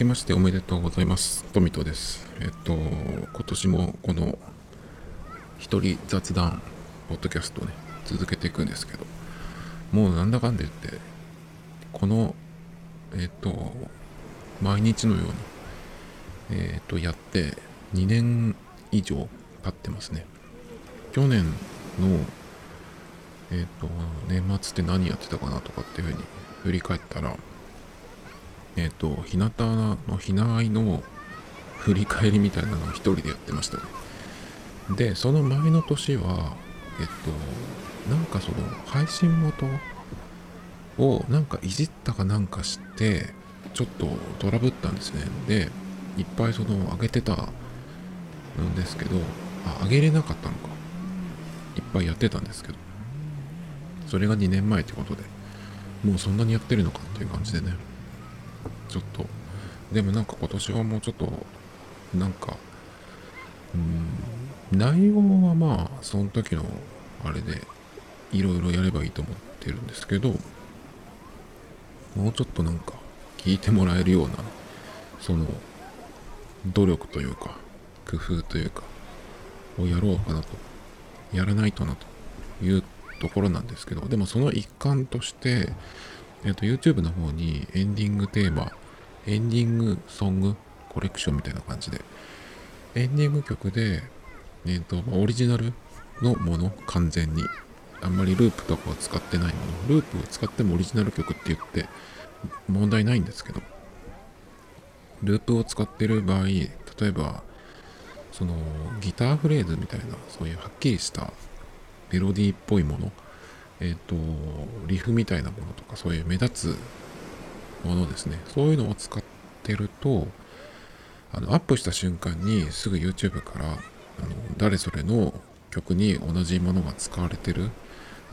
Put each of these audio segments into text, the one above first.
けましておめでとうございます。トミトです。えっと、今年もこの一人雑談、ポッドキャストをね、続けていくんですけど、もうなんだかんだ言って、この、えっと、毎日のように、えっと、やって2年以上経ってますね。去年の、えっと、年末って何やってたかなとかっていうふうに振り返ったら、えっ、ー、と、日向のひなあいの振り返りみたいなのを一人でやってましたね。で、その前の年は、えっと、なんかその配信元をなんかいじったかなんかして、ちょっとトラブったんですね。で、いっぱいその上げてたんですけど、あ、上げれなかったのか。いっぱいやってたんですけど、それが2年前ってことで、もうそんなにやってるのかっていう感じでね。ちょっと。でもなんか今年はもうちょっとなんかうん内容はまあその時のあれでいろいろやればいいと思ってるんですけどもうちょっとなんか聞いてもらえるようなその努力というか工夫というかをやろうかなと。やらないとなと。いうところなんですけどでもその一環としてえっと YouTube の方にエンディングテーマエンディングソングコレクションみたいな感じで、エンディング曲で、えっ、ー、と、オリジナルのもの、完全に。あんまりループとかを使ってないもの。ループを使ってもオリジナル曲って言って問題ないんですけど、ループを使ってる場合、例えば、そのギターフレーズみたいな、そういうはっきりしたメロディーっぽいもの、えっ、ー、と、リフみたいなものとか、そういう目立つものですね。そういうのを使ってると、あのアップした瞬間にすぐ YouTube からあの誰それの曲に同じものが使われてる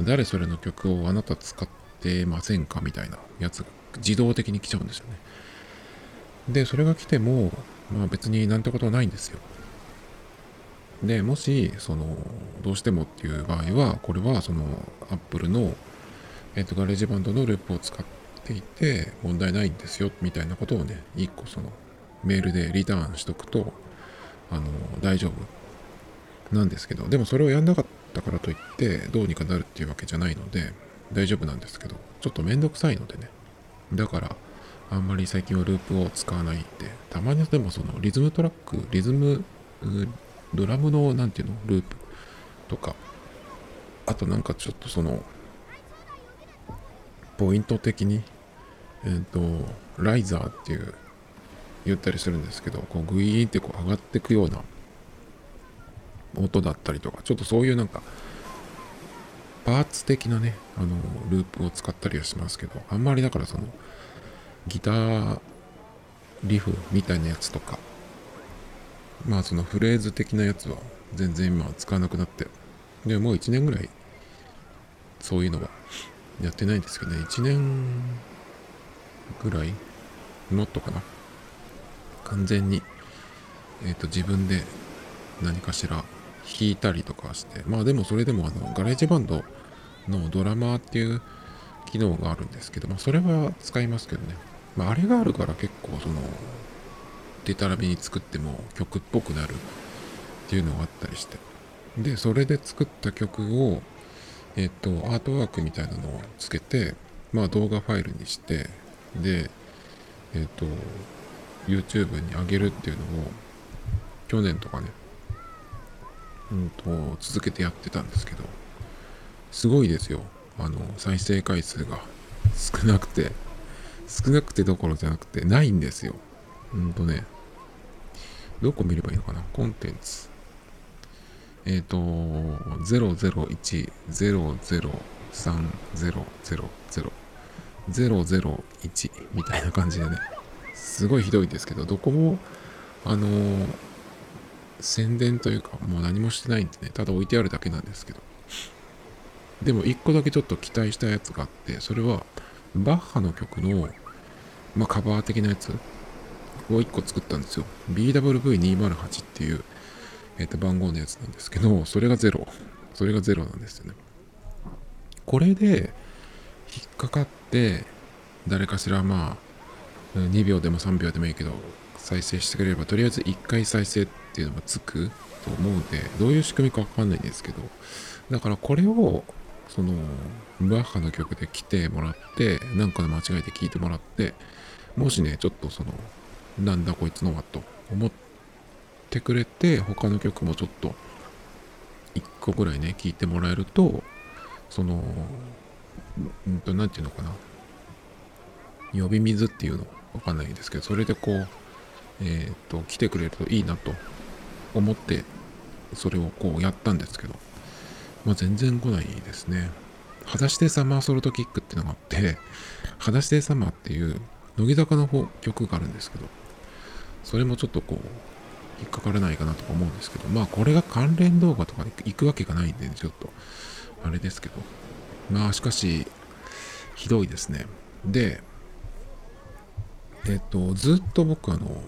誰それの曲をあなた使ってませんかみたいなやつが自動的に来ちゃうんですよね。で、それが来ても、まあ別になんてことはないんですよ。で、もし、その、どうしてもっていう場合は、これはその Apple の、えっ、と、ガレージバンドのループを使ってていて問題ないんですよみたいなことをね一個そのメールでリターンしとくとあの大丈夫。なんですけどでもそれをやんなかったからといってどうにかなるっていうわけじゃないので大丈夫なんですけどちょっとめんどくさいのでね。だからあんまり最近はループを使わないでたまにでもそのリズムトラックリズムドラムの何ていうのループとかあとなんかちょっとそのポイント的にえっ、ー、と、ライザーっていう言ったりするんですけど、こうグイーンってこう上がっていくような音だったりとか、ちょっとそういうなんか、パーツ的なね、あの、ループを使ったりはしますけど、あんまりだからその、ギターリフみたいなやつとか、まあそのフレーズ的なやつは全然今は使わなくなって、でもう1年ぐらいそういうのはやってないんですけどね、1年ぐらいもっとかな完全に、えっ、ー、と、自分で何かしら弾いたりとかして、まあでもそれでもあの、ガレージバンドのドラマーっていう機能があるんですけど、まあそれは使いますけどね。まああれがあるから結構その、デタラメに作っても曲っぽくなるっていうのがあったりして。で、それで作った曲を、えっ、ー、と、アートワークみたいなのをつけて、まあ動画ファイルにして、で、えっ、ー、と、YouTube に上げるっていうのを、去年とかね、うんと、続けてやってたんですけど、すごいですよ。あの、再生回数が少なくて、少なくてどころじゃなくて、ないんですよ。うんとね、どこ見ればいいのかな？コンテンツ。えっ、ー、と、001-003000 001みたいな感じでね、すごいひどいですけど、どこも、あのー、宣伝というか、もう何もしてないんでね、ただ置いてあるだけなんですけど。でも、一個だけちょっと期待したやつがあって、それは、バッハの曲の、まあ、カバー的なやつを一個作ったんですよ。BWV208 っていう、えっ、と、番号のやつなんですけど、それが0。それが0なんですよね。これで、引っかかって誰かしらまあ2秒でも3秒でもいいけど再生してくれればとりあえず1回再生っていうのがつくと思うんでどういう仕組みかわかんないんですけどだからこれをそのバッハの曲で来てもらってなんかで間違えて聞いてもらってもしねちょっとそのなんだこいつのはと思ってくれて他の曲もちょっと1個ぐらいね聞いてもらえるとそのうんと何て言うのかな呼び水っていうのわかんないですけどそれでこうえっ、と来てくれるといいなと思ってそれをこうやったんですけどまあ、全然来ないですね。裸足でサマーソルトキックっていうのがあって、裸足でサマーっていう乃木坂の方曲があるんですけど、それもちょっとこう、引っかからないかなとか思うんですけど、まあこれが関連動画とかで行くわけがないんで、ちょっと、あれですけど。まあしかし、ひどいですね。で、えっと、ずっと僕あの、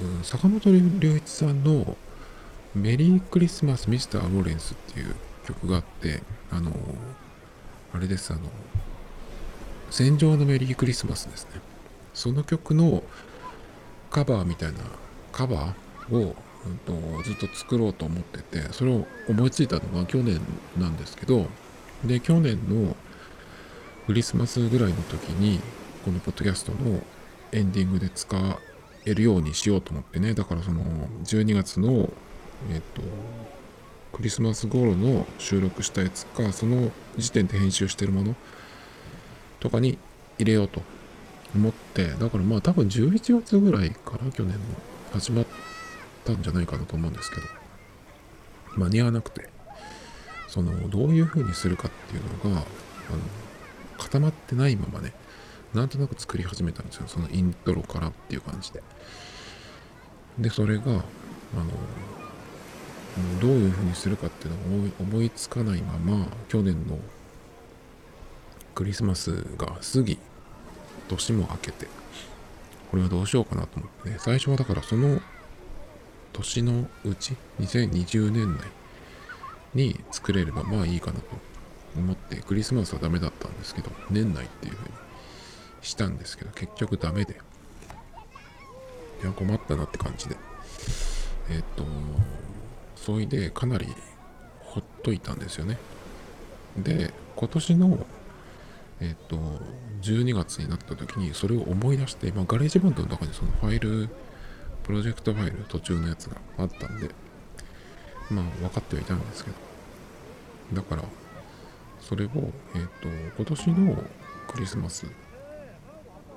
うん、坂本龍一さんのメリークリスマスミスター・ローレンスっていう曲があって、あの、あれです、あの、戦場のメリークリスマスですね。その曲のカバーみたいな、カバーを、うんと、ずっと作ろうと思ってて、それを思いついたのが去年なんですけど、で、去年のクリスマスぐらいの時に、このポッドキャストのエンディングで使えるようにしようと思ってね、だからその12月のえっ、と、クリスマス頃の収録したやつか、その時点で編集してるものとかに入れようと思って、だからまあ多分11月ぐらいから去年の始まったんじゃないかなと思うんですけど、間に合わなくて、その、どういう風にするかっていうのが、あの、固まってないままね、なんとなく作り始めたんですよ。そのイントロからっていう感じで。で、それが、あの、どういうふうにするかっていうのが思いつかないまま去年のクリスマスが過ぎ年も明けてこれはどうしようかなと思ってね最初はだからその年のうち2020年内に作れればまあいいかなと思ってクリスマスはダメだったんですけど年内っていうふうにしたんですけど結局ダメでいや困ったなって感じでえっ、とそいでかなりほっといたんですよね。で、今年の、えっ、と、12月になった時にそれを思い出して、まあ、ガレージバンドの中にそのファイル、プロジェクトファイル途中のやつがあったんで、まあ分かってはいたんですけど、だから、それを、えっ、と、今年のクリスマス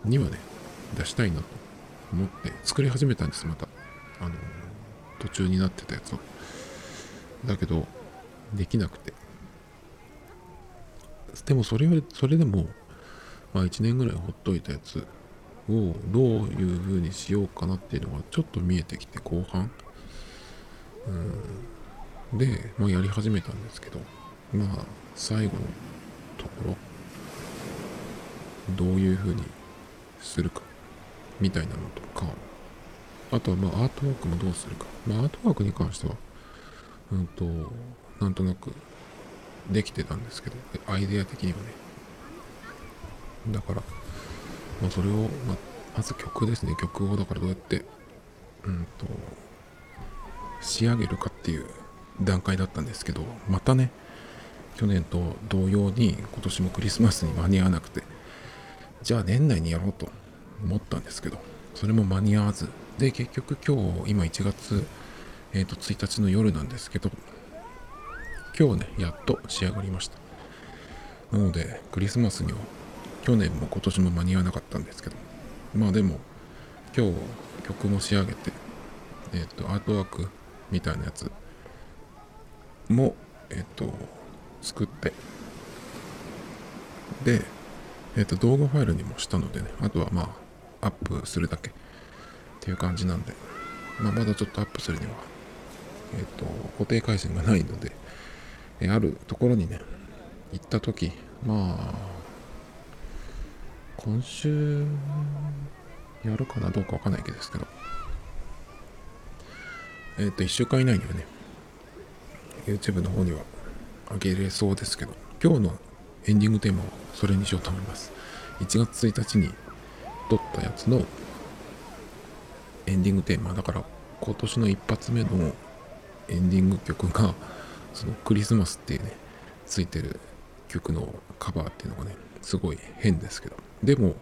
にはね、出したいなと思って作り始めたんです、また。あの、途中になってたやつを。だけど、できなくて。でもそれは、それでも、まあ1年ぐらいほっといたやつをどういう風にしようかなっていうのがちょっと見えてきて後半。うん。で、まあやり始めたんですけど、まあ最後のところ、どういう風にするか、みたいなのとか、あとはまあアートワークもどうするか。まあアートワークに関しては、うんと、なんとなくできてたんですけど、アイデア的にはね。だから、まあ、それを、まあ、まず曲ですね。曲をだからどうやって、うんと、仕上げるかっていう段階だったんですけど、またね、去年と同様に今年もクリスマスに間に合わなくて、じゃあ年内にやろうと思ったんですけど、それも間に合わず、で、結局今日、今1月え、ー、と、1日の夜なんですけど、今日ね、やっと仕上がりました。なので、クリスマスには、去年も今年も間に合わなかったんですけど、まあでも、今日曲も仕上げて、えっ、ー、と、アートワークみたいなやつも、えっ、と、作って、で、えっ、と、動画ファイルにもしたのでね、あとはまあ、アップするだけ。っていう感じなんで、まあ、まだちょっとアップするにはえっ、と、固定回線がないので、え、あるところにね、行った時、まあ、今週、やるかなどうかわかんないけどですけど、えっ、と、1週間以内にはね、YouTube の方には上げれそうですけど、今日のエンディングテーマはそれにしようと思います。1月1日に、撮ったやつのエンディングテーマだから今年の一発目のエンディング曲がそのクリスマスっていうねついてる曲のカバーっていうのがねすごい変ですけどでも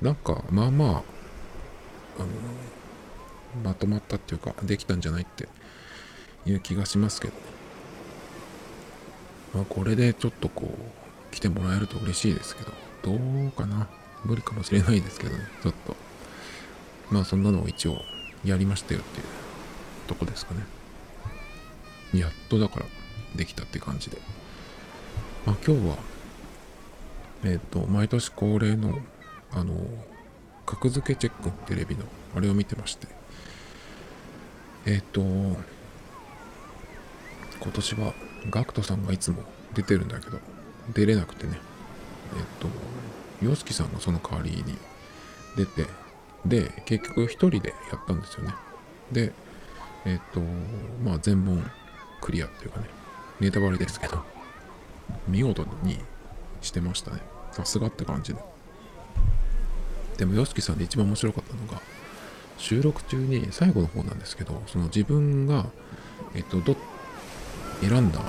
なんかまあまああのまとまったっていうかできたんじゃないっていう気がしますけどねまあこれでちょっとこう来てもらえると嬉しいですけどどうかな。無理かもしれないですけどねちょっと。まあそんなのを一応やりましたよっていうとこですかね。やっとだからできたって感じで。まあ今日はえっ、と毎年恒例のあの格付けチェックテレビのあれを見てまして。えっ、と今年は GACKT さんがいつも出てるんだけど出れなくてね。えっ、と YOSHIKI さんがその代わりに出てで結局一人でやったんですよね。でえっ、とまあ全問クリアっていうかねネタバレですけど見事にしてましたね。さすがって感じで。でも YOSHIKI さんで一番面白かったのが収録中に最後の方なんですけどその自分がえっとどっ選んだ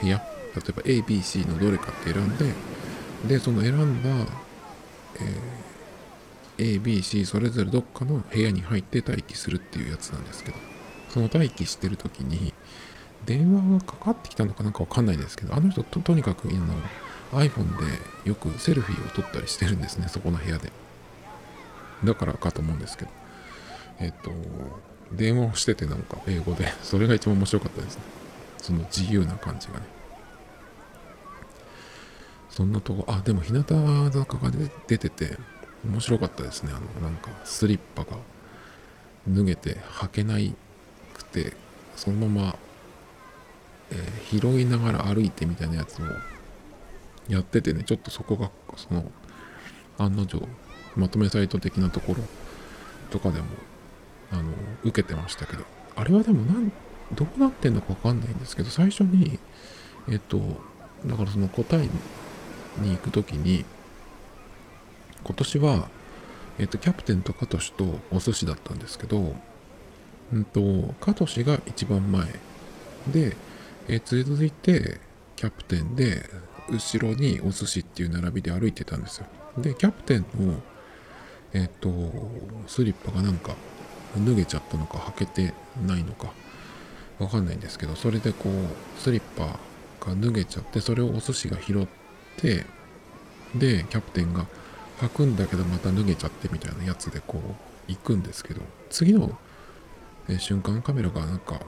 部屋例えば ABC のどれかって選んででその選んだ、えー、ABC それぞれどっかの部屋に入って待機するっていうやつなんですけどその待機してる時に電話がかかってきたのかなんかわかんないですけどあの人ととにかく今 iPhone でよくセルフィーを撮ったりしてるんですねそこの部屋で。だからかと思うんですけど。えっと電話をしててなんか英語でそれが一番面白かったですね。その自由な感じがね。そんなとこあでも日向坂が出てて面白かったですね。あのなんかスリッパが脱げて履けないくてそのまま、えー、拾いながら歩いてみたいなやつをやっててねちょっとそこがその案の定まとめサイト的なところとかでもあの受けてましたけどあれはでもなんどうなってんのかわかんないんですけど最初にえっとだからその答えに行く時に今年はえっとキャプテンとカトシとお寿司だったんですけどうんとカトシが一番前。で、え続いてキャプテンで後ろにお寿司っていう並びで歩いてたんですよ。でキャプテンのえっ、とスリッパがなんか脱げちゃったのか履けてないのか。わかんないんですけどそれでこうスリッパが脱げちゃってそれをお寿司が拾ってでキャプテンが履くんだけどまた脱げちゃってみたいなやつでこう行くんですけど次の、瞬間カメラがなんか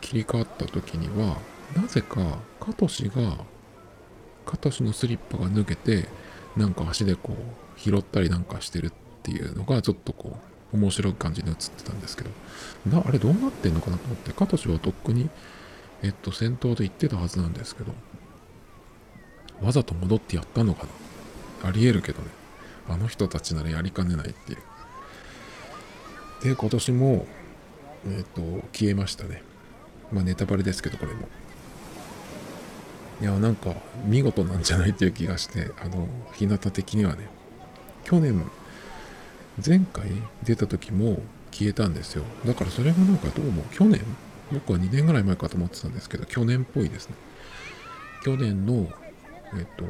切り替わった時にはなぜかカトシがカトシのスリッパが脱げてなんか足でこう拾ったりなんかしてるっていうのがちょっとこう面白い感じで映ってたんですけど。あれどうなってんのかなと思って。カトシはとっくにえっと先頭で行ってたはずなんですけど。わざと戻ってやったのかな。ありえるけどね。あの人たちならやりかねないっていう。で今年もえっと消えましたね。まあネタバレですけどこれも。いやなんか見事なんじゃないっていう気がしてあの日向的にはね。去年前回出た時も消えたんですよ。だからそれがなんかどうも去年僕は2年ぐらい前かと思ってたんですけど去年っぽいですね。去年のえっと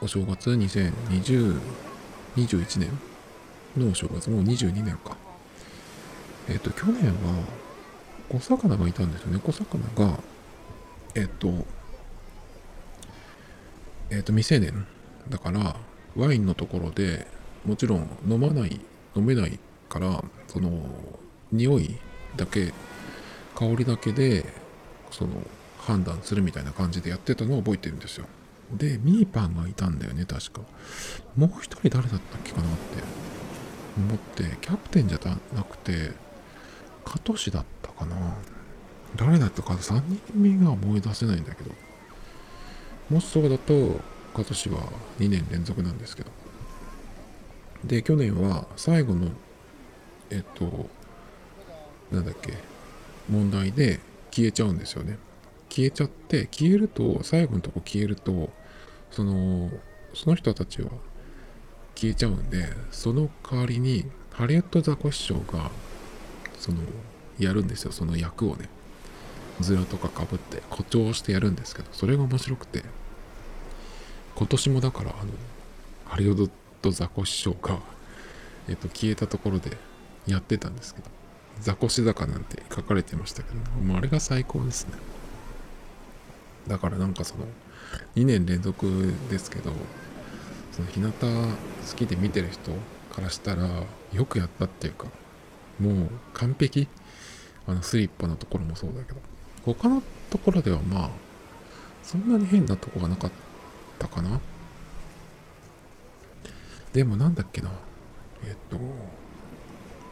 お正月2020 21年のお正月もう22年か。えっと去年は小魚がいたんですよね。小魚がえっとえっ、と未成年だからワインのところでもちろん飲まない飲めないからその匂いだけ香りだけでその判断するみたいな感じでやってたのを覚えてるんですよ。でミーパンがいたんだよね確か。もう一人誰だったっけかなって思ってキャプテンじゃなくてカトシだったかな。誰だったか3人目が思い出せないんだけど。もしそうだと今年は2年連続なんですけど。で去年は最後のえっとなんだっけ問題で消えちゃうんですよね。消えちゃって消えると最後のとこ消えるとそのその人たちは消えちゃうんでその代わりにハリウッドザコシショウがそのやるんですよ。その役をね。ズラとかかぶって誇張してやるんですけどそれが面白くて。今年もだからあのハリウッドとザコシショウが、えっと、消えたところでやってたんですけどザコシ坂なんて書かれてましたけどもうあれが最高ですね。だからなんかその2年連続ですけどその日向好きで見てる人からしたらよくやったっていうかもう完璧。あのスリッパのところもそうだけど。他のところではまあそんなに変なとこがなかったかな。でもなんだっけな。えっと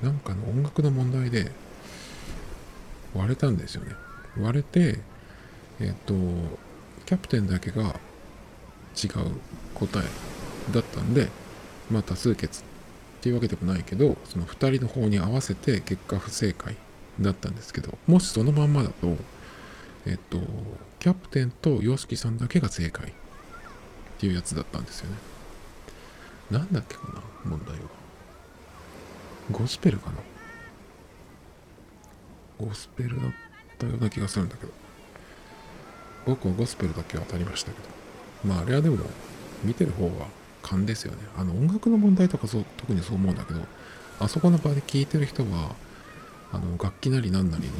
なんかの音楽の問題で割れたんですよね。割れてえっとキャプテンだけが違う答えだったんでまあ多数決っていうわけでもないけどその2人の方に合わせて結果不正解だったんですけどもしそのまんまだとえっとキャプテンと YOSHIKI さんだけが正解っていうやつだったんですよね。なんだっけかな問題は。ゴスペルかな。ゴスペルだったような気がするんだけど。僕はゴスペルだけは当たりましたけど。まああれはでも見てる方は勘ですよね。あの音楽の問題とかそう特にそう思うんだけどあそこの場で聴いてる人はあの楽器なりなんなりの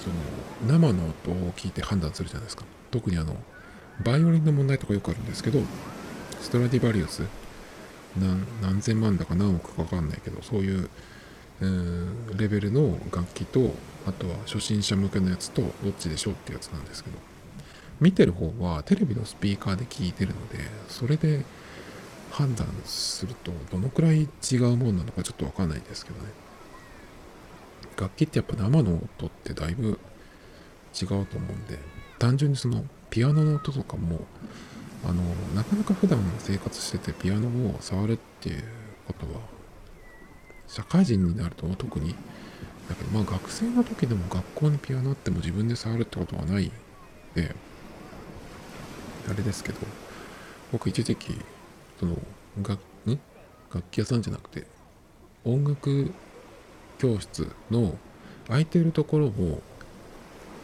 その生の音を聞いて判断するじゃないですか。特にあのバイオリンの問題とかよくあるんですけどストラディバリウス何千万だか何億か分かんないけどそういう、えー、レベルの楽器とあとは初心者向けのやつとどっちでしょうってやつなんですけど。見てる方はテレビのスピーカーで聞いてるのでそれで判断するとどのくらい違うもんなのかちょっと分かんないですけどね。楽器ってやっぱ生の音ってだいぶ違うと思うんで単純にそのピアノの音とかもあのなかなか普段生活しててピアノを触るっていうことは社会人になると特にだけどまあ学生の時でも学校にピアノあっても自分で触るってことはないであれですけど僕一時期その楽楽器屋さんじゃなくて音楽教室の空いてるところを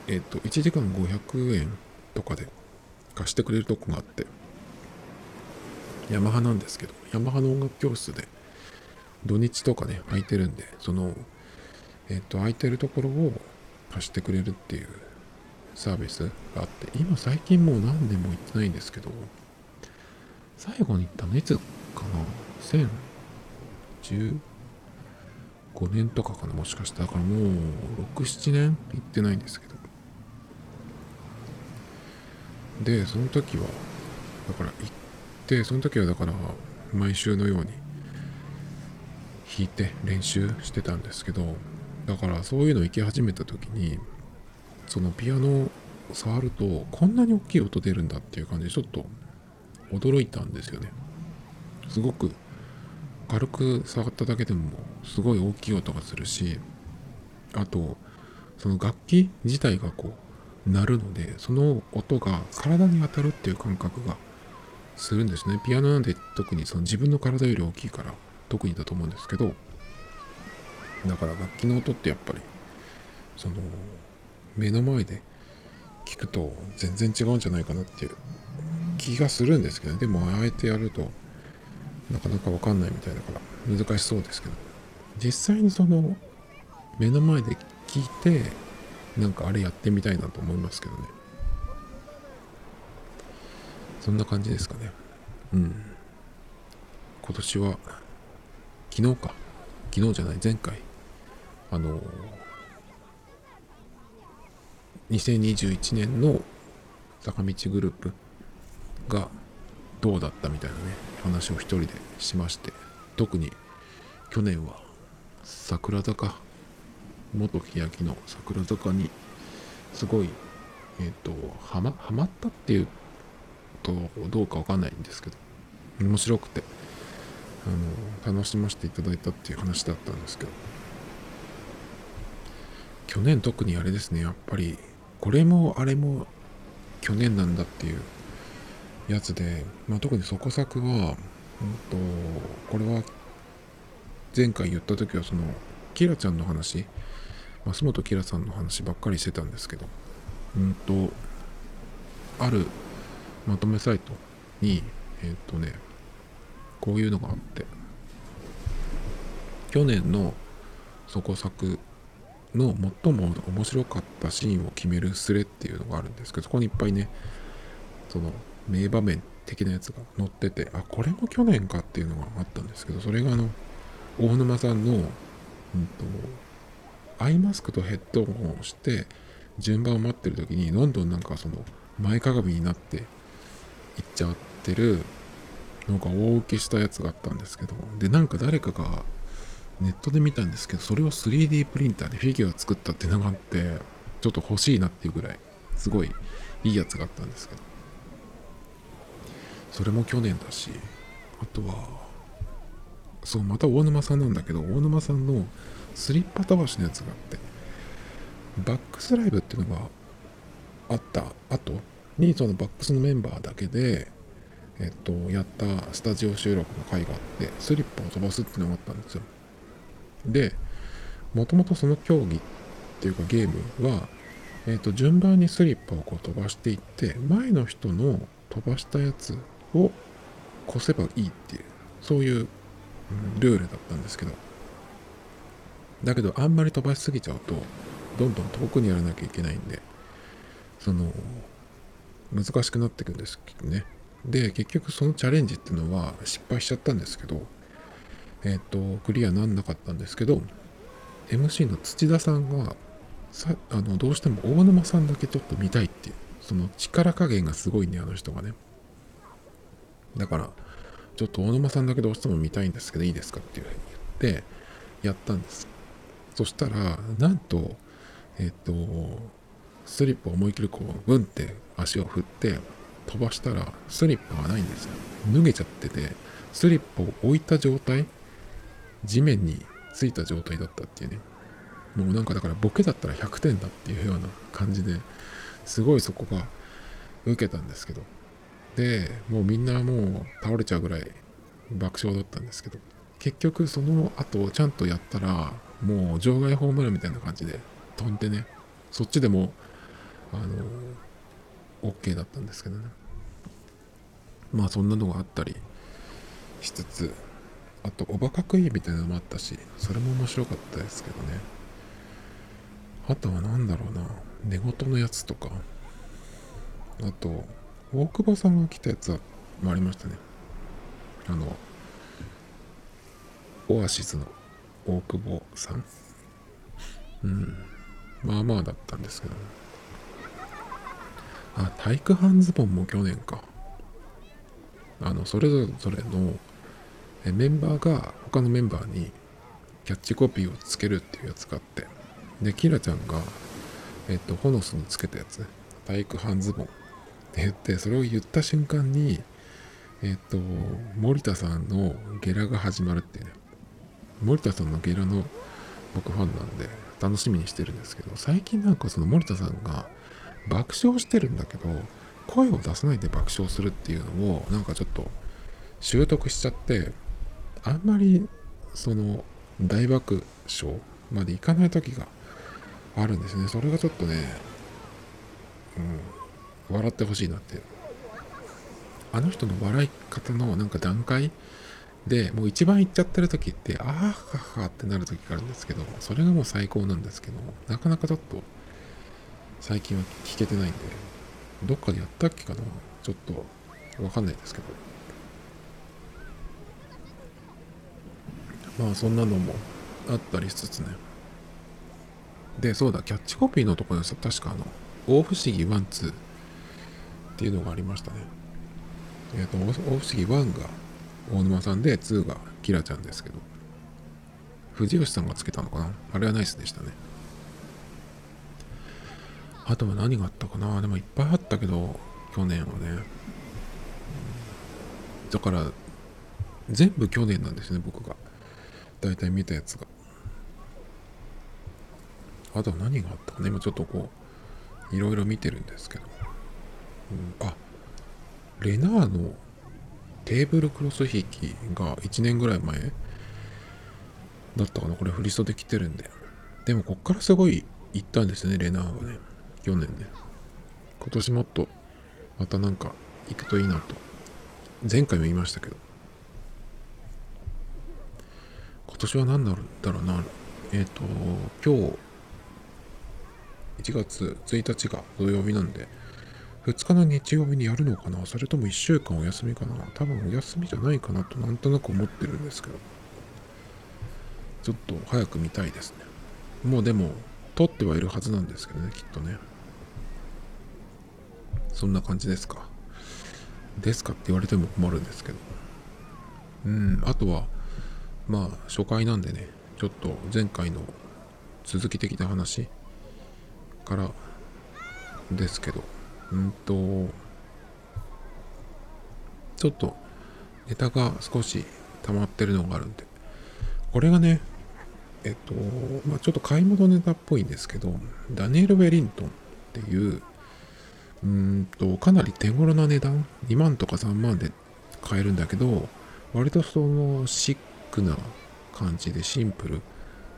えっ、と1時間500円とかで貸してくれるとこがあってヤマハなんですけどヤマハの音楽教室で土日とかね空いてるんでそのえっ、と空いてるところを貸してくれるっていうサービスがあって今最近もう何年も行ってないんですけど最後に行ったのいつかな？1015年とかかなもしかして。だからもう67年行ってないんですけどでその時はだから行ってその時はだから毎週のように弾いて練習してたんですけどだからそういうの行き始めた時にそのピアノを触るとこんなに大きい音出るんだっていう感じでちょっと驚いたんですよね。すごく軽く触っただけでもすごい大きい音がするしあとその楽器自体がこう鳴るのでその音が体に当たるっていう感覚がするんですね。ピアノなんて特にその自分の体より大きいから特にだと思うんですけどだから楽器の音ってやっぱりその目の前で聞くと全然違うんじゃないかなっていう気がするんですけど、でもあえてやるとなかなかわかんないみたいだから難しそうですけど。実際にその目の前で聞いてなんかあれやってみたいなと思いますけどね。そんな感じですかね。うん。今年は昨日か。昨日じゃない前回。あの2021年の坂道グループがどうだったみたいなね話を一人でしまして。特に去年は桜坂元欅の桜坂にすごいえっ、ー、とはまはまったっていうとどうかわかんないんですけど面白くてあの楽しませていただいたっていう話だったんですけど。去年特にあれですねやっぱりこれもあれも去年なんだっていうやつで、まあ、特にそこ作はうんとこれは前回言った時はそのキラちゃんの話増本キラさんの話ばっかりしてたんですけど。うんとあるまとめサイトにえっ、とねこういうのがあって。去年のそこ作の最も面白かったシーンを決めるスレっていうのがあるんですけどそこにいっぱいねその名場面的なやつが載っててあこれも去年かっていうのがあったんですけどそれがあの大沼さんの、うんと、アイマスクとヘッドホンをして順番を待ってる時にどんどんなんかその前かがみになっていっちゃってるのが大受けしたやつがあったんですけどでなんか誰かがネットで見たんですけどそれを 3D プリンターでフィギュア作ったっていうのがあってちょっと欲しいなっていうぐらいすごいいいやつがあったんですけど。それも去年だしあとはそうまた大沼さんなんだけど大沼さんのスリッパ飛ばしのやつがあってバックスライブっていうのがあった後？にそのバックスのメンバーだけでえっとやったスタジオ収録の回があってスリッパを飛ばすっていうのがあったんですよ。でもともとその競技っていうかゲームは、えー、と順番にスリッパをこう飛ばしていって前の人の飛ばしたやつを越せばいいっていうそういう、ルールだったんですけど。だけどあんまり飛ばしすぎちゃうとどんどん遠くにやらなきゃいけないんでその難しくなっていくんですけどねで結局そのチャレンジっていうのは失敗しちゃったんですけどえっ、ー、と、クリアなんなかったんですけど、MC の土田さんが、さあのどうしても大沼さんだけちょっと見たいっていう、その力加減がすごいね、あの人がね。だから、ちょっと大沼さんだけどうしても見たいんですけど、いいですかっていうふうに言って、やったんです。そしたら、なんと、えっ、と、スリップを思い切りこう、ブンって足を振って飛ばしたら、スリッパがないんですよ。脱げちゃってて、スリッパを置いた状態地面についた状態だったっていうね。もうなんかだからボケだったら100点だっていうような感じですごいそこが受けたんですけど。でもうみんなもう倒れちゃうぐらい爆笑だったんですけど。結局その後ちゃんとやったらもう場外ホームランみたいな感じで飛んでねそっちでもあの OK だったんですけどねまあそんなのがあったりしつつあと、おバカクイみたいなのもあったし、それも面白かったですけどね。あとは何だろうな、寝言のやつとか、あと、大久保さんが来たやつもありましたね。あの、オアシスの大久保さん。うん。まあまあだったんですけど、あ、体育班ズボンも去年か。あの、それぞれのえメンバーが他のメンバーにキャッチコピーをつけるっていうやつがあってでキラちゃんがえっとホノスにつけたやつね体育半ズボンって言ってそれを言った瞬間にえっと森田さんのゲラが始まるっていうね森田さんのゲラの僕ファンなんで楽しみにしてるんですけど最近なんかその森田さんが爆笑してるんだけど声を出さないで爆笑するっていうのをなんかちょっと習得しちゃってあんまりその大爆笑までいかない時があるんですね。それがちょっとねうん笑ってほしいなって。あの人の笑い方のなんか段階でもう一番いっちゃってる時ってああははってなる時があるんですけどそれがもう最高なんですけどなかなかちょっと最近は聞けてないんでどっかでやったっけかなちょっとわかんないですけど。まあそんなのもあったりしつつね。でそうだキャッチコピーのところに確かあの大不思議ワンツーっていうのがありましたね。えっ、ー、と大不思議1が大沼さんで2がキラちゃんですけど。藤吉さんがつけたのかな？あれはナイスでしたね。あとは何があったかな？でもいっぱいあったけど去年はね。だから全部去年なんですね僕が。大体見たやつが。あとは何があったかね今ちょっとこういろいろ見てるんですけど、うん、あレナーノっテーブルクロス引きが1年ぐらい前だったかなこれ振り袖着てるんで。でもこっからすごい行ったんですねレナーはね。去年ね今年もっとまたなんか行くといいなと。前回も言いましたけど。今年は何だろうな。えっ、ー、と今日1月1日が土曜日なんで2日の日曜日にやるのかな？それとも1週間お休みかな？多分お休みじゃないかなとなんとなく思ってるんですけど。ちょっと早く見たいですね。もうでも撮ってはいるはずなんですけどねきっとね。そんな感じですか。ですかって言われても困るんですけど。うんあとはまあ初回なんでねちょっと前回の続き的な話からですけど。うんとちょっとネタが少し溜まってるのがあるんで。これがねえっとまあちょっと買い物ネタっぽいんですけどダニエル・ウェリントンっていううんとかなり手頃な値段2万とか3万で買えるんだけど割とそのシックな感じでシンプル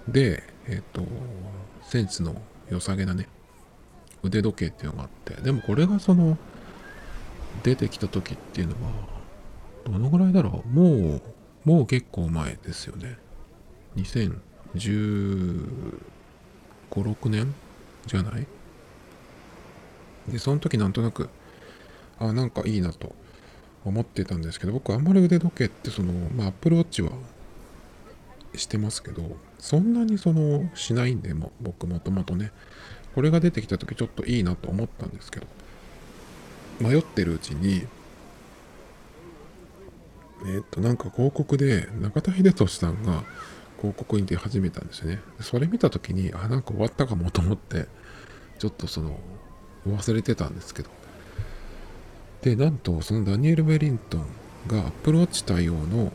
でえっとセンスの良さげなね腕時計っていうのがあってでもこれがその出てきた時っていうのはどのぐらいだろう？もうもう結構前ですよね。2015、6年じゃない？でその時なんとなくあなんかいいなと思ってたんですけど僕あんまり腕時計ってそのまあ Apple Watch はしてますけどそんなにそのしないんでも僕もともとね。これが出てきた時ちょっといいなと思ったんですけど迷ってるうちにえっ、となんか広告で中田秀俊さんが広告に出始めたんですよね。それ見た時にあなんか終わったかもと思ってちょっとその忘れてたんですけど。でなんとそのダニエル・ウェリントンが Apple Watch 対応の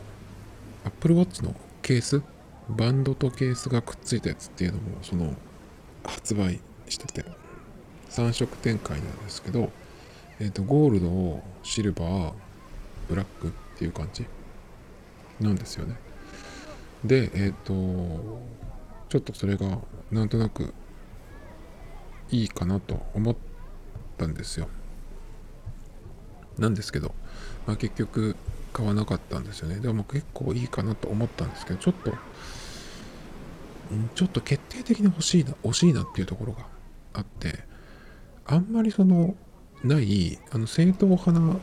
Apple Watch のケースバンドとケースがくっついたやつっていうのもその発売してて。3色展開なんですけど、えっ、ー、とゴールドシルバーブラックっていう感じなんですよね。でえっ、ー、とちょっとそれがなんとなくいいかなと思ったんですよ。なんですけど、まあ、結局買わなかったんですよね。でも結構いいかなと思ったんですけどちょっとちょっと決定的に欲しいな欲しいなっていうところがあってあんまりそのないあの正統派な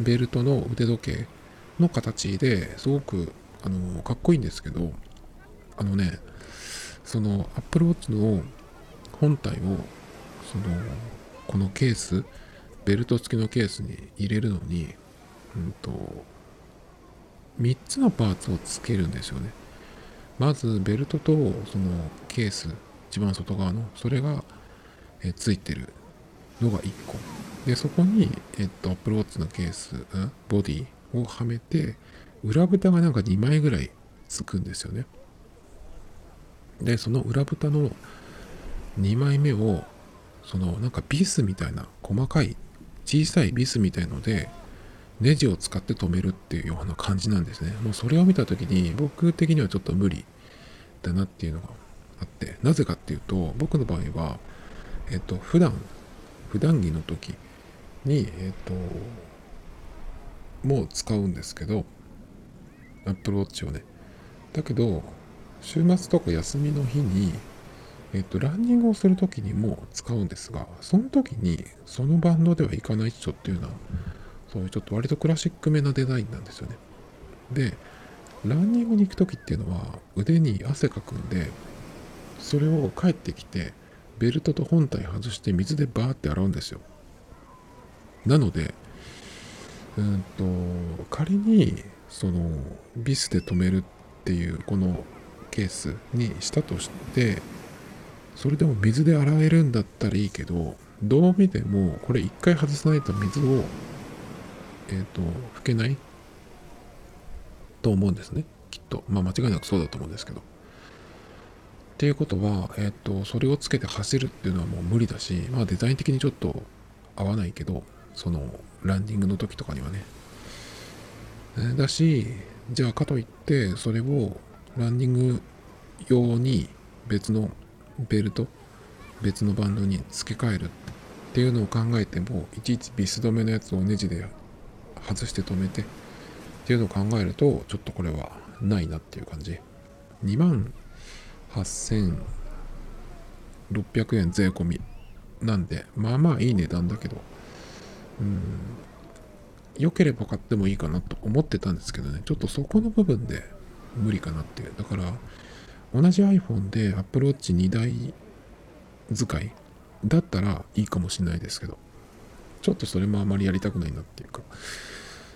ベルトの腕時計の形ですごくあのかっこいいんですけどあのねその Apple Watch の本体をそのこのケースベルト付きのケースに入れるのに、うんと、3つのパーツをつけるんですよね。まずベルトとそのケース一番外側のそれがえついてるのが1個。でそこに、えっと、Apple Watch のケース、ボディをはめて裏蓋がなんか2枚ぐらいつくんですよね。でその裏蓋の2枚目をそのなんかビスみたいな細かい小さいビスみたいのでネジを使って止めるっていうような感じなんですね。もうそれを見た時に僕的にはちょっと無理だなっていうのがあって。なぜかっていうと僕の場合はえっと、普段、普段着の時に、えっと、もう使うんですけど、Apple Watch をね。だけど、週末とか休みの日に、えっと、ランニングをする時にも使うんですが、その時に、そのバンドではいかないっしょっていうのは、そういうちょっと割とクラシックめなデザインなんですよね。で、ランニングに行く時っていうのは、腕に汗かくんで、それを帰ってきて、ベルトと本体外して水でバーって洗うんですよ。なのでうんと仮にそのビスで留めるっていうこのケースにしたとしてそれでも水で洗えるんだったらいいけどどう見てもこれ一回外さないと水をえっ、ー、と拭けないと思うんですね。きっと。まあ間違いなくそうだと思うんですけど。っていうことは、えっと、それをつけて走るっていうのはもう無理だし、まあデザイン的にちょっと合わないけど、そのランニングの時とかにはね。だしじゃあかといってそれをランニング用に別のベルト別のバンドに付け替えるっていうのを考えてもいちいちビス止めのやつをネジで外して止めてっていうのを考えるとちょっとこれはないなっていう感じ2万8600円税込み。なんでまあまあいい値段だけど。うん。良ければ買ってもいいかなと思ってたんですけどね。ちょっとそこの部分で無理かなっていう。だから同じ iPhone で Apple Watch 2台使いだったらいいかもしれないですけど。ちょっとそれもあまりやりたくないなっていうか。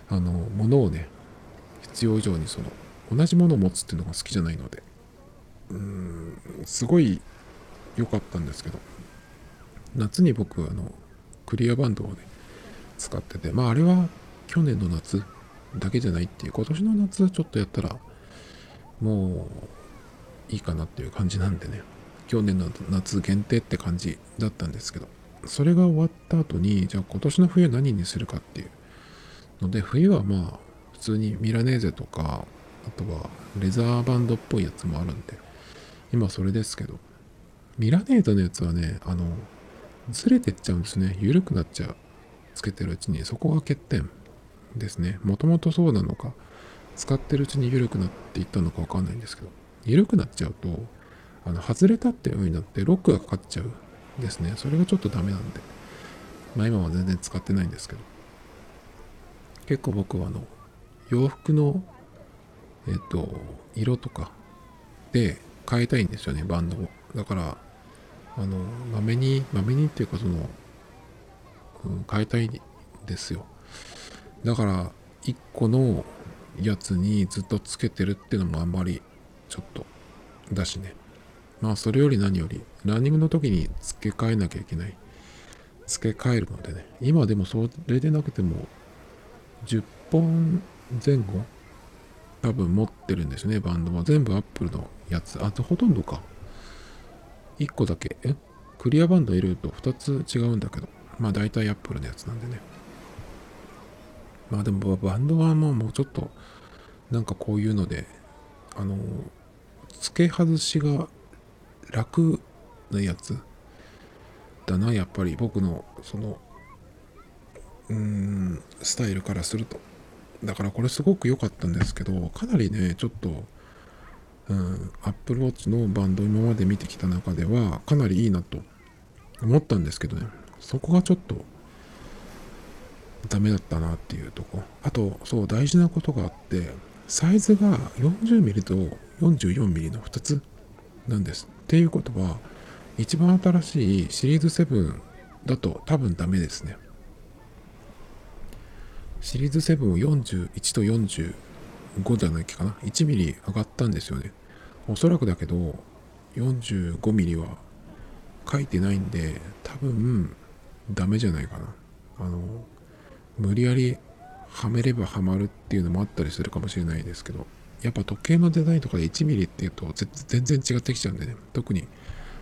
あの物をね必要以上にその同じものを持つっていうのが好きじゃないので。すごい良かったんですけど夏に僕あのクリアバンドをね使っててまああれは去年の夏だけじゃないっていう今年の夏ちょっとやったらもういいかなっていう感じなんでね去年の夏限定って感じだったんですけどそれが終わった後にじゃあ今年の冬何にするかっていうので冬はまあ普通にミラネーゼとかあとはレザーバンドっぽいやつもあるんで今それですけどミラネーゼのやつはねあのずれてっちゃうんですね。緩くなっちゃう。つけてるうちに。そこが欠点ですね。もともとそうなのか使ってるうちに緩くなっていったのかわかんないんですけど緩くなっちゃうとあの外れたっていう風になってロックがかかっちゃうんですね。それがちょっとダメなんで。まあ今は全然使ってないんですけど。結構僕はあの洋服のえっと色とかで変えたいんですよねバンドを。だからあのまめにまめにっていうかその、うん、変えたいんですよ。だから1個のやつにずっとつけてるっていうのもあんまりちょっとだしね。まあそれより何よりランニングの時に付け替えなきゃいけない。付け替えるのでね。今でもそれでなくても10本前後多分持ってるんですねバンドは全部アップルのやつ。あとほとんどか。1個だけ。え？クリアバンド入れると2つ違うんだけど。まあ大体アップルのやつなんでね。まあでもバンドはもうもうちょっとなんかこういうのであの付け外しが楽なやつ。だなやっぱり僕のそのうーんスタイルからすると。だからこれすごく良かったんですけどかなりねちょっとうん、Apple Watch のバンド今まで見てきた中ではかなりいいなと思ったんですけどね。そこがちょっとダメだったなっていうとこ。あとそう大事なことがあってサイズが 40mm と 44mm の2つなんです。っていうことは一番新しいシリーズ7だと多分ダメですね。シリーズ7を41と45じゃないかな？1ミリ上がったんですよね。おそらくだけど45ミリは書いてないんで多分ダメじゃないかな。あの無理やりはめればはまるっていうのもあったりするかもしれないですけどやっぱ時計のデザインとかで1ミリっていうと全然違ってきちゃうんでね。特に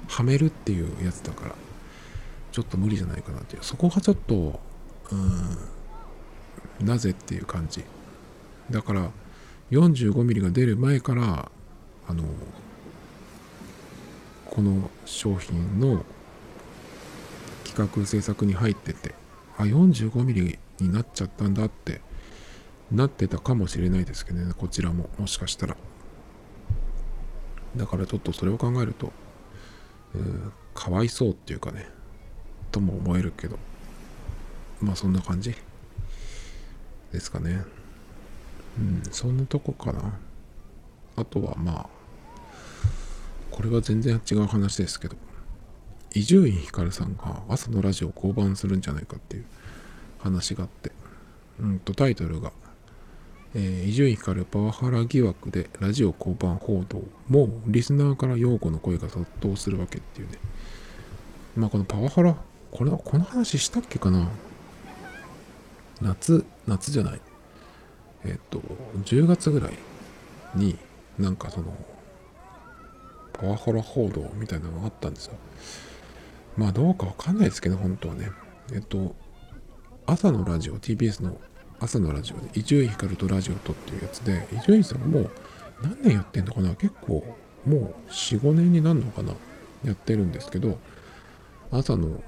はめるっていうやつだからちょっと無理じゃないかなっていう。そこがちょっとうんなぜっていう感じ。だから 45mm が出る前からあのこの商品の企画制作に入っててあ 45mm になっちゃったんだってなってたかもしれないですけどねこちらももしかしたら。だからちょっとそれを考えると、かわいそうっていうかねとも思えるけど。まあそんな感じ。ですかね。うんそんなとこかな。あとはまあこれは全然違う話ですけど伊集院光さんが朝のラジオを降板するんじゃないかっていう話があってうんとタイトルが伊集院光パワハラ疑惑でラジオ降板報道。もうリスナーから擁護の声が殺到するわけっていうね。まあこのパワハラこれはこの話したっけかな。夏夏じゃない。えっと10月ぐらいになんかそのパワハラ報道みたいなのがあったんですよ。まあどうかわかんないですけど本当はね。えっと朝のラジオ TBS の朝のラジオで伊集院光とラジオとっていうやつで伊集院さんも何年やってんのかな？結構もう45年になるのかな？やってるんですけど朝の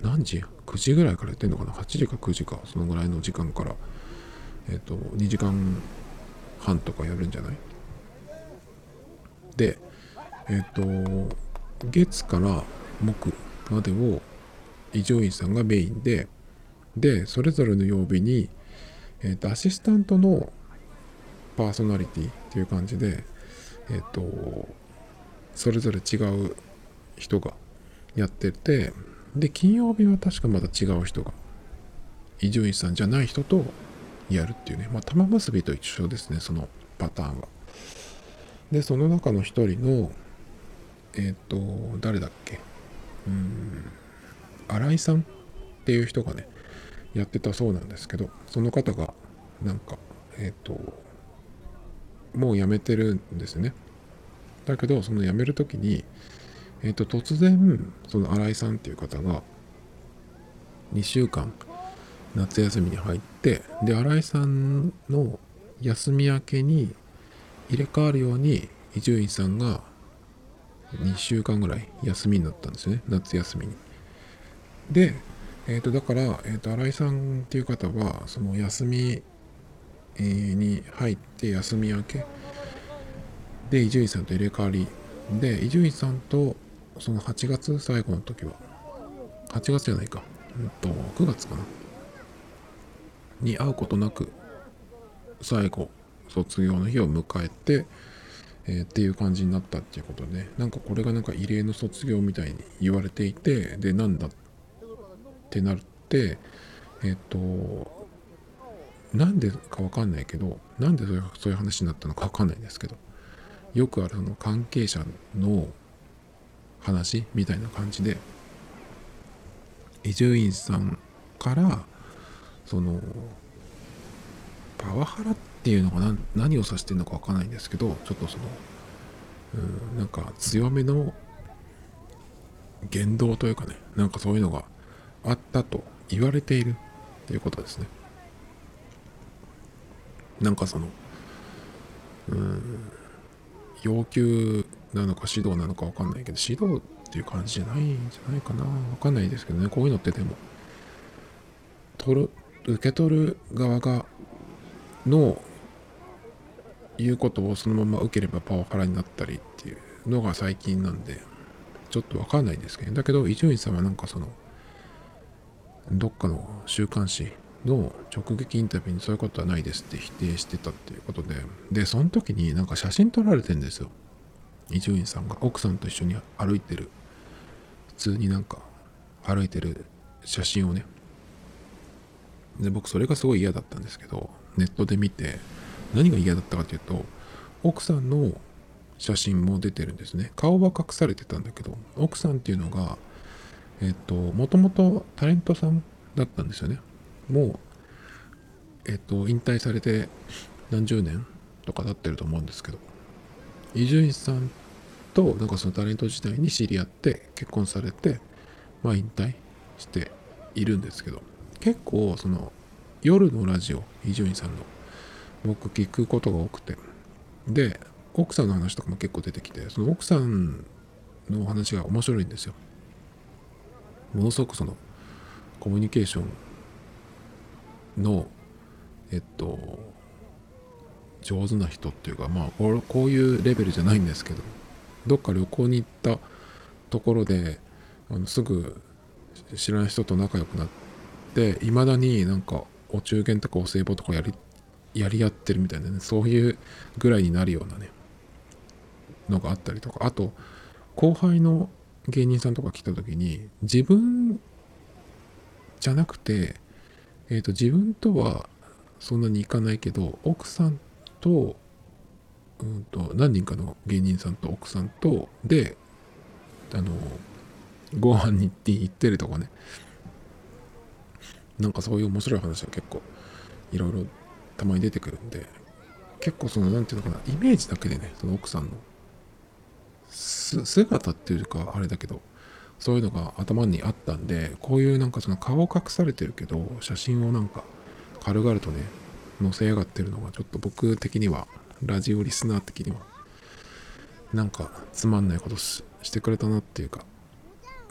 何時 ?9 時ぐらいからやってんのかな ?8 時か9時かそのぐらいの時間からえっ、ー、と2時間半とかやるんじゃない？でえっ、ー、と月から木までを伊集院さんがメインででそれぞれの曜日に、えーと、アシスタントのパーソナリティっていう感じでえっ、とそれぞれ違う人がやっててで金曜日は確かまた違う人が伊集院さんじゃない人とやるっていうね。まあ玉結びと一緒ですねそのパターンはでその中の一人のえっ、ー、と誰だっけ？うん新井さんっていう人がねやってたそうなんですけどその方がなんかえっ、ー、ともう辞めてるんですね。だけどその辞める時にえっ、ー、と突然その新井さんっていう方が2週間夏休みに入ってで新井さんの休み明けに入れ替わるように伊集院さんが2週間ぐらい休みになったんですね夏休みに。でえー、とだから、えー、と新井さんっていう方はその休み、に入って休み明けで伊集院さんと入れ替わりで伊集院さんとその8月最後の時は。8月じゃないか、うんと9月かな。に会うことなく最後卒業の日を迎えて、えー、っていう感じになったっていうことで、ね、なんかこれがなんか異例の卒業みたいに言われていてでなんだってなってえっ、となんでかわかんないけどなんでそういう話になったのかわかんないんですけどよくあるの関係者の話みたいな感じで伊集院さんからそのパワハラっていうのが何何を指してるのかわかんないんですけどちょっとそのうんなんか強めの言動というかねなんかそういうのがあったと言われているということですね。なんかその、うん、要求なのか指導なのか分かんないけど、指導っていう感じじゃないんじゃないかな。分かんないですけどね、こういうのってでも、取る、受け取る側が、の言うことをそのまま受ければパワハラになったりっていうのが最近なんで、ちょっと分かんないですけど、だけど伊集院さんはなんかその、どっかの週刊誌の直撃インタビューにそういうことはないですって否定してたっていうことででその時になんか写真撮られてんですよ。伊集院さんが奥さんと一緒に歩いてる普通になんか歩いてる写真をね。で僕それがすごい嫌だったんですけどネットで見て何が嫌だったかというと奥さんの写真も出てるんですね。顔は隠されてたんだけど奥さんっていうのがえっと、もともとタレントさんだったんですよね。もう、えっと、引退されて何十年とか経ってると思うんですけど、伊集院さんと、なんかそのタレント時代に知り合って結婚されて、まあ引退しているんですけど、結構その夜のラジオ、伊集院さんの、僕聞くことが多くて、で、奥さんの話とかも結構出てきて、その奥さんの話が面白いんですよ。ものすごくそのコミュニケーションのえっと上手な人っていうかまあここういうレベルじゃないんですけどどっか旅行に行ったところであのすぐ知らない人と仲良くなっていまだになんかお中元とかお歳暮とかやりやり合ってるみたいなねそういうぐらいになるようなねのがあったりとか。あと後輩の芸人さんとか来た時に自分じゃなくて、えーと、自分とはそんなにいかないけど奥さんと,、うんと、何人かの芸人さんと奥さんとであのご飯に行って行ってるとかね。なんかそういう面白い話が結構いろいろたまに出てくるんで結構その何て言うのかなイメージだけでねその奥さんの姿っていうかあれだけどそういうのが頭にあったんでこういうなんかその顔隠されてるけど写真をなんか軽々とね載せやがってるのがちょっと僕的にはラジオリスナー的にはなんかつまんないことしてくれたなっていうか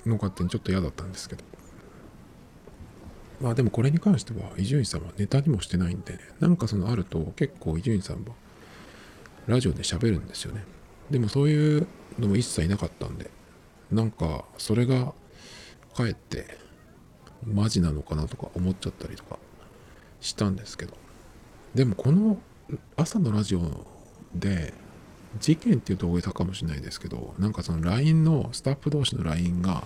のかってちょっと嫌だったんですけど。まあでもこれに関しては伊集院さんはネタにもしてないんでね。なんかそのあると結構伊集院さんはラジオで喋るんですよね。でもそういうのも一切なかったんで。なんかそれがかえってマジなのかなとか思っちゃったりとかしたんですけど。でもこの朝のラジオで事件っていうと大げさかもしれないですけどなんかその LINE のスタッフ同士の LINE が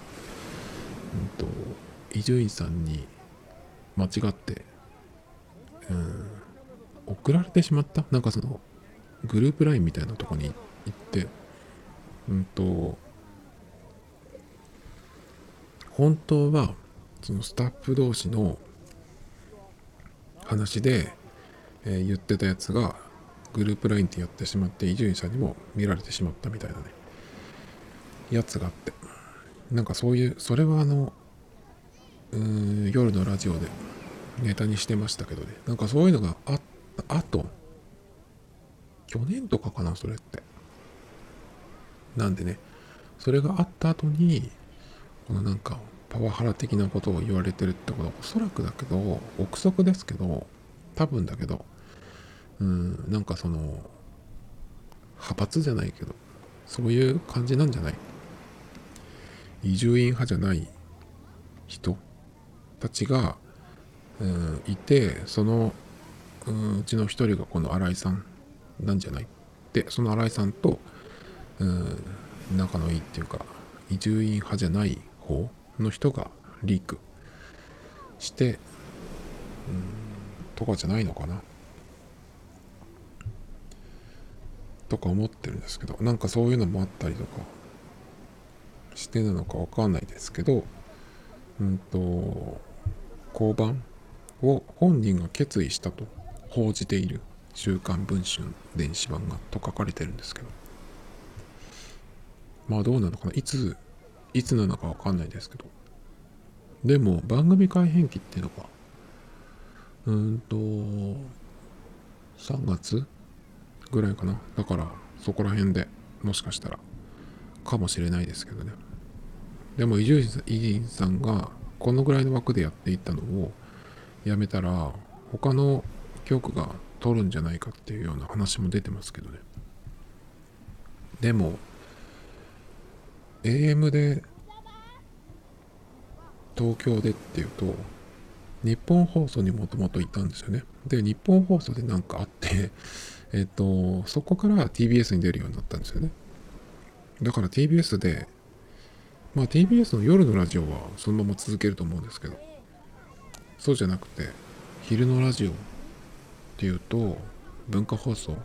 伊集院さんに間違ってうん送られてしまった？なんかそのグループ LINE みたいなとこに行ってうんと本当はそのスタッフ同士の話で、え、言ってたやつがグループ LINE ってやってしまって伊集院さんにも見られてしまったみたいなね。やつがあって。なんかそういうそれはあのうん夜のラジオでネタにしてましたけどね。なんかそういうのがあった後去年とかかなそれって。なんでね。それがあった後にこのなんかパワハラ的なことを言われてるってことはおそらくだけど憶測ですけど多分だけどうんなんかその派閥じゃないけどそういう感じなんじゃない？移住院派じゃない人たちが、うん、いてそのうんうちの一人がこの新井さんなんじゃない？でその新井さんとうん仲のいいっていうか移住院派じゃない方の人がリークしてうんとかじゃないのかな？とか思ってるんですけどなんかそういうのもあったりとかしてなのかわかんないですけどうんと交番を本人が決意したと報じている「週刊文春電子版が」と書かれてるんですけどまあどうなのかないついつなのかわかんないですけどでも番組改編期っていうのがうんと3月ぐらいかな。だからそこら辺でもしかしたらかもしれないですけどね。でも伊集院さんがこのぐらいの枠でやっていったのをやめたら他の局が取るんじゃないかっていうような話も出てますけどね。でも AM で東京でっていうと日本放送にもともといたんですよね。で日本放送で何かあってえっと、そこから TBS に出るようになったんですよね。だから TBS で、まあ TBS の夜のラジオはそのまま続けると思うんですけど、そうじゃなくて、昼のラジオっていうと、文化放送って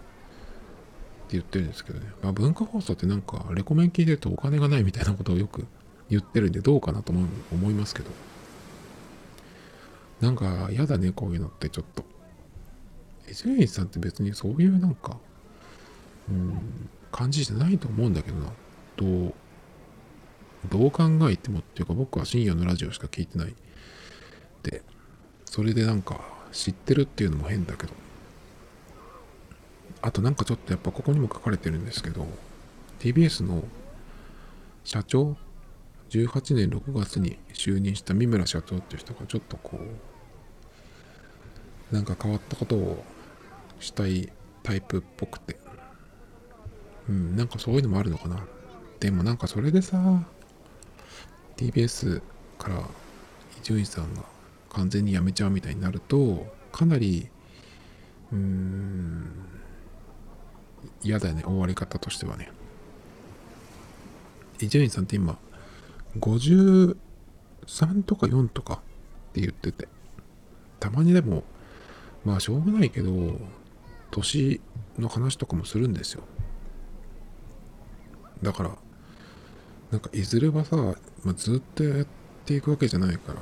言ってるんですけどね。まあ文化放送ってなんか、レコメン聞いてるとお金がないみたいなことをよく言ってるんで、どうかなと思いますけど。なんか嫌だね、こういうのってちょっと。伊集院さんって別にそういうなんか、うん、感じじゃないと思うんだけどな。どう、どう考えてもっていうか僕は深夜のラジオしか聞いてない。で、それでなんか知ってるっていうのも変だけど。あとなんかちょっとやっぱここにも書かれてるんですけど、TBS の社長、18年6月に就任した三村社長っていう人がちょっとこう、なんか変わったことをしたいタイプっぽくて。うん、なんかそういうのもあるのかな。でもなんかそれでさ、TBS から伊集院さんが完全に辞めちゃうみたいになると、かなり、うーん、嫌だよね、終わり方としてはね。伊集院さんって今、53とか4とかって言ってて、たまにでも、まあしょうがないけど、年の話とかもするんですよ。だからなんかいずれはさ、まあ、ずっとやっていくわけじゃないから。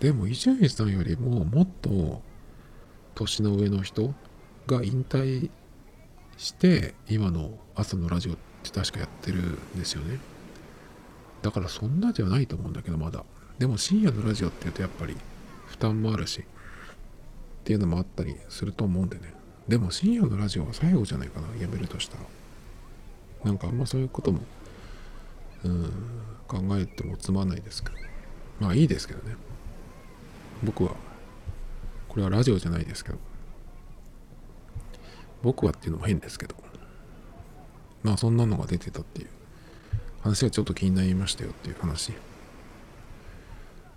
でも伊集院さんよりももっと年の上の人が引退して今の朝のラジオって確かやってるんですよね。だからそんなではないと思うんだけどまだ。でも深夜のラジオって言うとやっぱり負担もあるしっていうのもあったりすると思うんでね。でも深夜のラジオは最後じゃないかなやめるとしたら。なんかあんまそういうこともうん考えてもつまんないですけど。まあいいですけどね。僕はこれはラジオじゃないですけど。僕はっていうのも変ですけど。まあそんなのが出てたっていう。話がちょっと気になりましたよっていう話。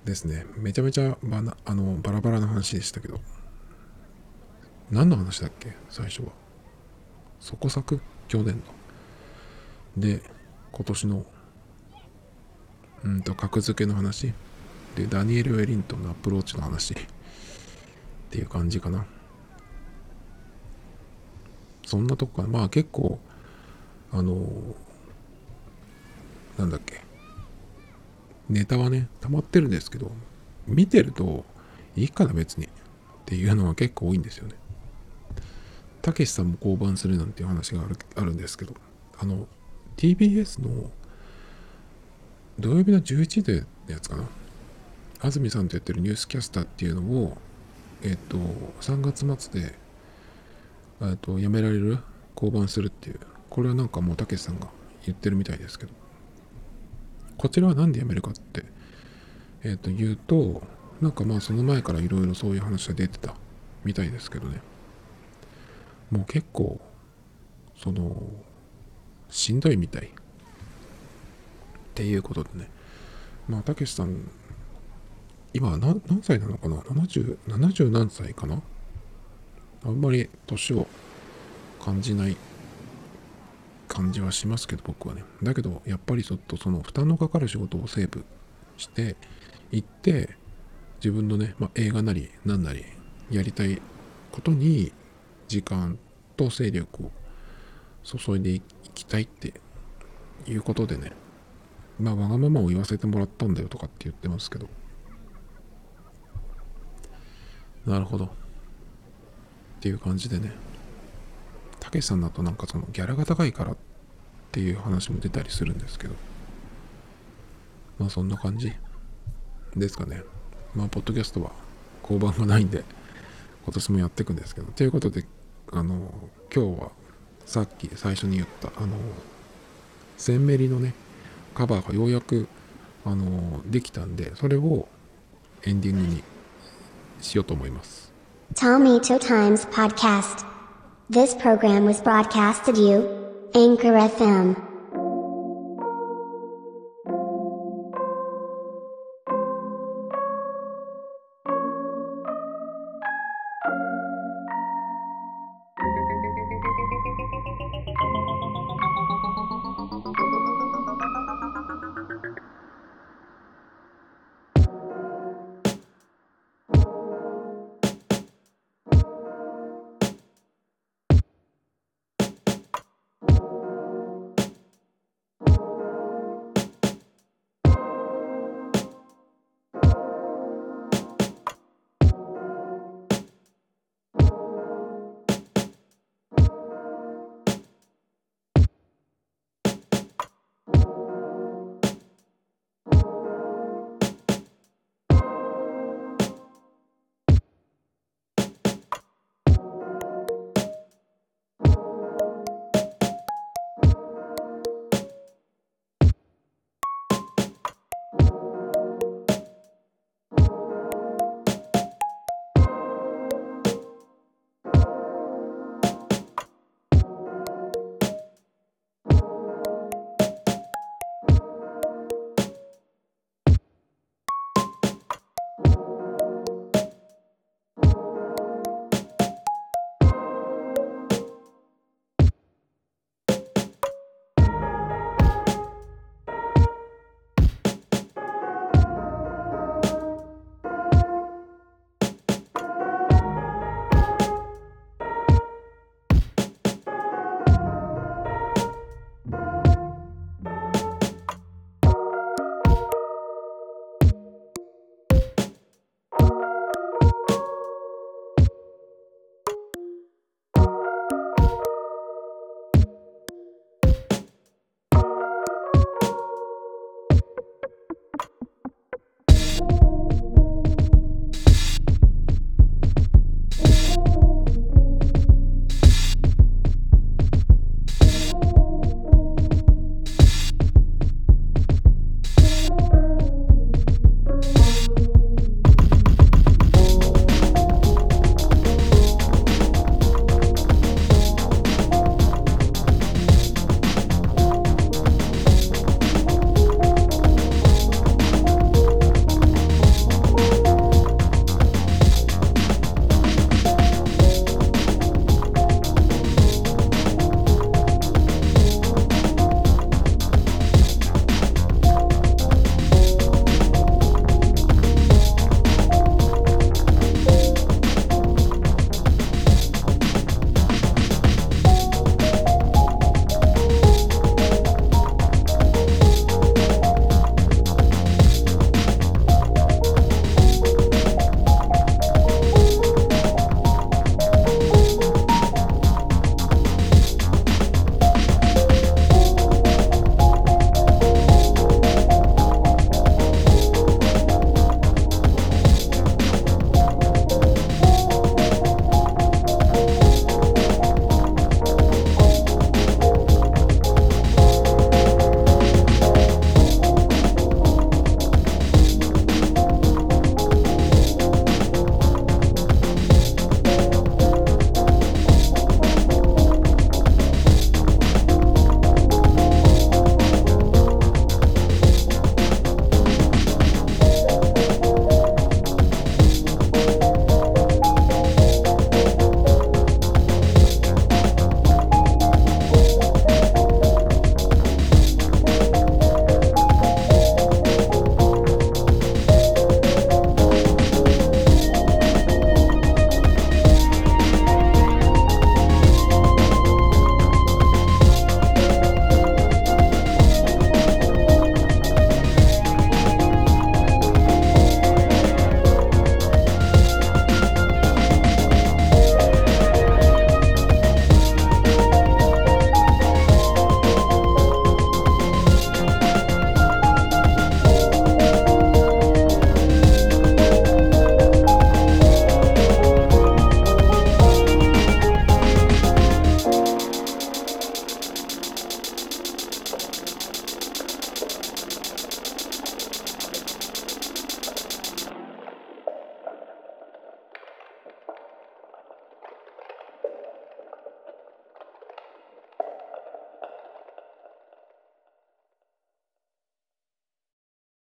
ですね。めちゃめちゃバあのバラバラな話でしたけど。何の話だっけ？最初は。そこ作去年の。で今年のうんと格付けの話。でダニエル・ウェリントンのアプローチの話。っていう感じかな。そんなとこかな。まあ結構あのなんだっけ。ネタはね溜まってるんですけど見てるといいかな別に。っていうのは結構多いんですよね。たけしさんも降板するなんていう話があるあるんですけどあの TBS の土曜日の11時でのやつかな。安住さんとやってるニュースキャスターっていうのをえっ、と3月末でえと辞められる？降板するっていう。これはなんかもうたけしさんが言ってるみたいですけど。こちらは何で辞めるかってえっ、と言うとなんかまあその前からいろいろそういう話が出てたみたいですけどね。もう結構そのしんどいみたいっていうことでね。まあたけしさん今何何歳なのかな ?70、70何歳かな？あんまり年を感じない感じはしますけど僕はね。だけどやっぱりちょっとその負担のかかる仕事をセーブしていって自分のね、まあ、映画なり何なりやりたいことに時間と勢力を注いでいきたいっていうことでね。まあわがままを言わせてもらったんだよとかって言ってますけど。なるほど。っていう感じでね。たけしさんだとなんかそのギャラが高いからっていう話も出たりするんですけど。まあそんな感じですかね。まあポッドキャストは交番がないんで今年もやっていくんですけど。ということであの今日はさっき最初に言ったあのセンメリのねカバーがようやくあのできたんでそれをエンディングにしようと思います Tomito Times Podcast. This program was broadcasted you, Anchor FM.